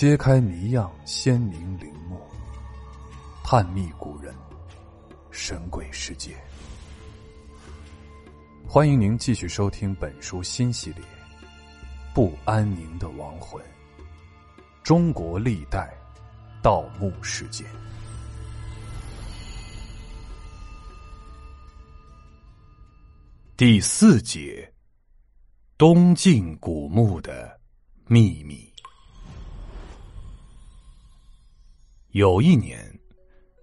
揭开谜样鲜明陵墓，探秘古人，神鬼世界。欢迎您继续收听本书新系列《不安宁的亡魂：中国历代盗墓事件》第四节：东晋古墓的秘密。有一年，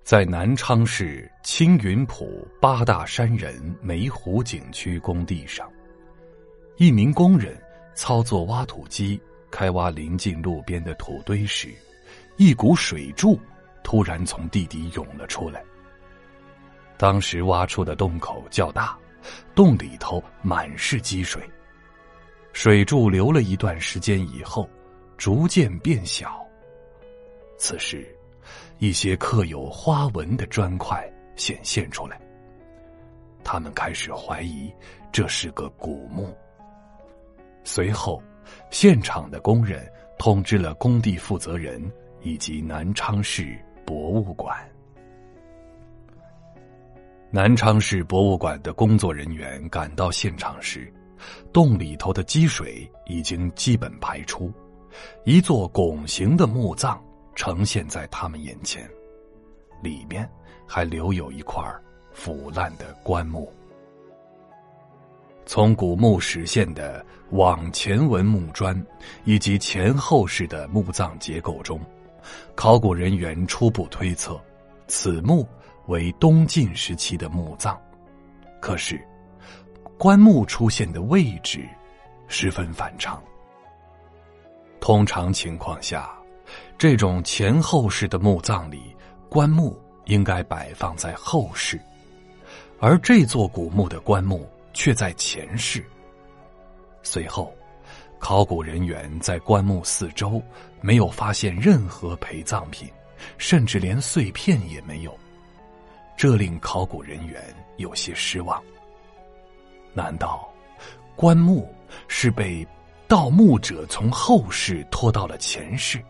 在南昌市青云浦八大山人梅湖景区工地上，一名工人操作挖土机开挖临近路边的土堆时，一股水柱突然从地底涌了出来。当时挖出的洞口较大，洞里头满是积水。水柱流了一段时间以后，逐渐变小。此时。一些刻有花纹的砖块显现出来，他们开始怀疑这是个古墓。随后，现场的工人通知了工地负责人以及南昌市博物馆。南昌市博物馆的工作人员赶到现场时，洞里头的积水已经基本排出，一座拱形的墓葬。呈现在他们眼前，里面还留有一块腐烂的棺木。从古墓实现的往前文木砖以及前后式的墓葬结构中，考古人员初步推测，此墓为东晋时期的墓葬。可是，棺木出现的位置十分反常。通常情况下。这种前后式的墓葬里，棺木应该摆放在后室，而这座古墓的棺木却在前室。随后，考古人员在棺木四周没有发现任何陪葬品，甚至连碎片也没有，这令考古人员有些失望。难道棺木是被盗墓者从后室拖到了前室？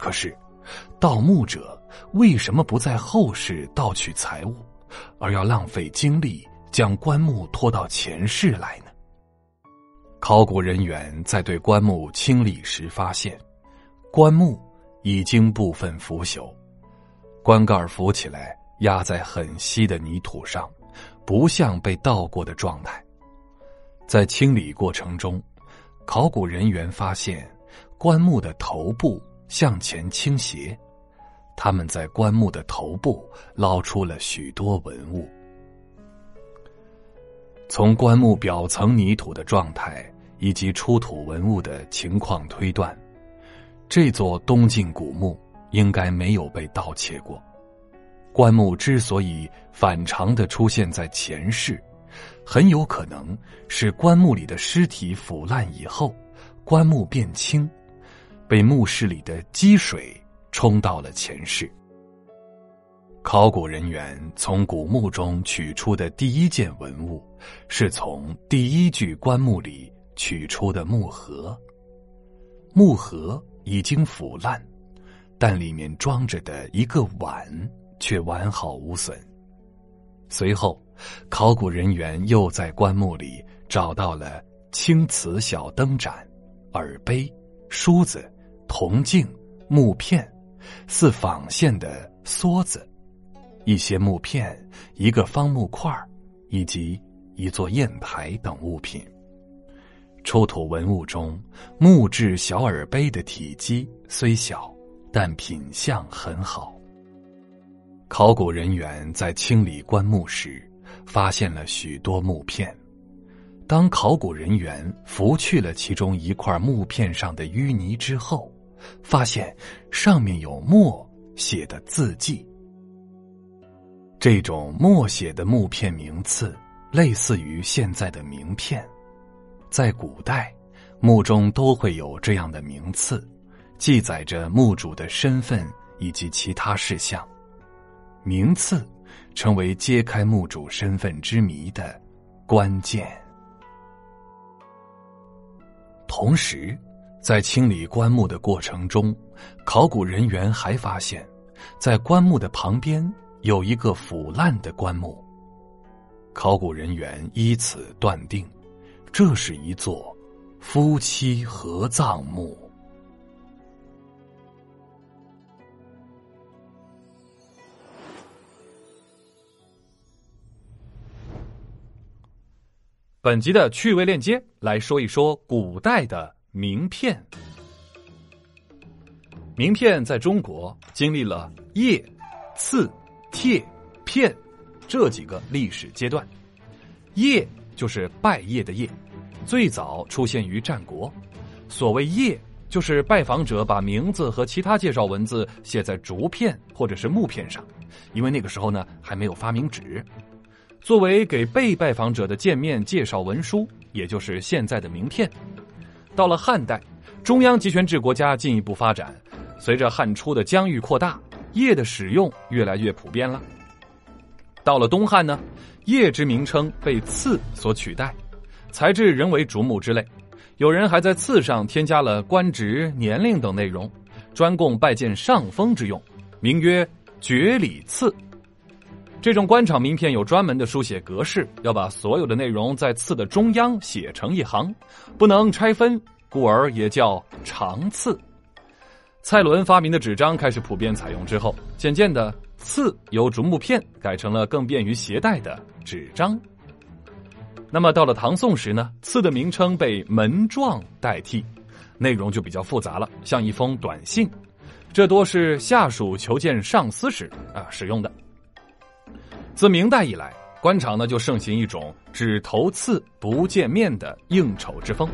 可是，盗墓者为什么不在后世盗取财物，而要浪费精力将棺木拖到前世来呢？考古人员在对棺木清理时发现，棺木已经部分腐朽，棺盖浮起来压在很稀的泥土上，不像被盗过的状态。在清理过程中，考古人员发现棺木的头部。向前倾斜，他们在棺木的头部捞出了许多文物。从棺木表层泥土的状态以及出土文物的情况推断，这座东晋古墓应该没有被盗窃过。棺木之所以反常的出现在前世，很有可能是棺木里的尸体腐烂以后，棺木变轻。被墓室里的积水冲到了前世。考古人员从古墓中取出的第一件文物，是从第一具棺木里取出的木盒。木盒已经腐烂，但里面装着的一个碗却完好无损。随后，考古人员又在棺木里找到了青瓷小灯盏、耳杯、梳子。铜镜、木片、似纺线的梭子、一些木片、一个方木块以及一座砚台等物品。出土文物中，木质小耳杯的体积虽小，但品相很好。考古人员在清理棺木时，发现了许多木片。当考古人员拂去了其中一块木片上的淤泥之后，发现上面有墨写的字迹。这种墨写的木片名次类似于现在的名片，在古代，墓中都会有这样的名次，记载着墓主的身份以及其他事项。名次成为揭开墓主身份之谜的关键。同时。在清理棺木的过程中，考古人员还发现，在棺木的旁边有一个腐烂的棺木。考古人员依此断定，这是一座夫妻合葬墓。本集的趣味链接来说一说古代的名片。名片在中国经历了叶、刺、帖、片这几个历史阶段。叶就是拜谒的谒，最早出现于战国。所谓谒，就是拜访者把名字和其他介绍文字写在竹片或者是木片上，因为那个时候呢还没有发明纸。作为给被拜访者的见面介绍文书，也就是现在的名片。到了汉代，中央集权制国家进一步发展，随着汉初的疆域扩大，谒的使用越来越普遍了。到了东汉呢，谒之名称被赐所取代，材质仍为竹木之类。有人还在赐上添加了官职、年龄等内容，专供拜见上峰之用，名曰爵礼赐。这种官场名片有专门的书写格式，要把所有的内容在字的中央写成一行，不能拆分，故而也叫长刺。蔡伦发明的纸张开始普遍采用之后，渐渐的刺由竹木片改成了更便于携带的纸张。那么到了唐宋时呢，刺的名称被门状代替，内容就比较复杂了，像一封短信，这多是下属求见上司时啊使用的。自明代以来，官场呢就盛行一种只投赐不见面的应酬之风，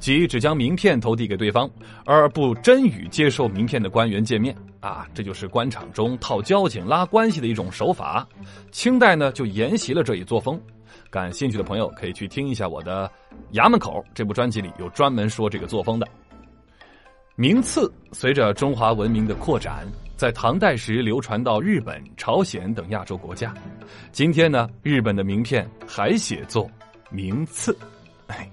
即只将名片投递给对方，而不真与接受名片的官员见面啊，这就是官场中套交情、拉关系的一种手法。清代呢就沿袭了这一作风，感兴趣的朋友可以去听一下我的《衙门口》这部专辑里有专门说这个作风的。名次随着中华文明的扩展。在唐代时流传到日本、朝鲜等亚洲国家，今天呢，日本的名片还写作名次，哎。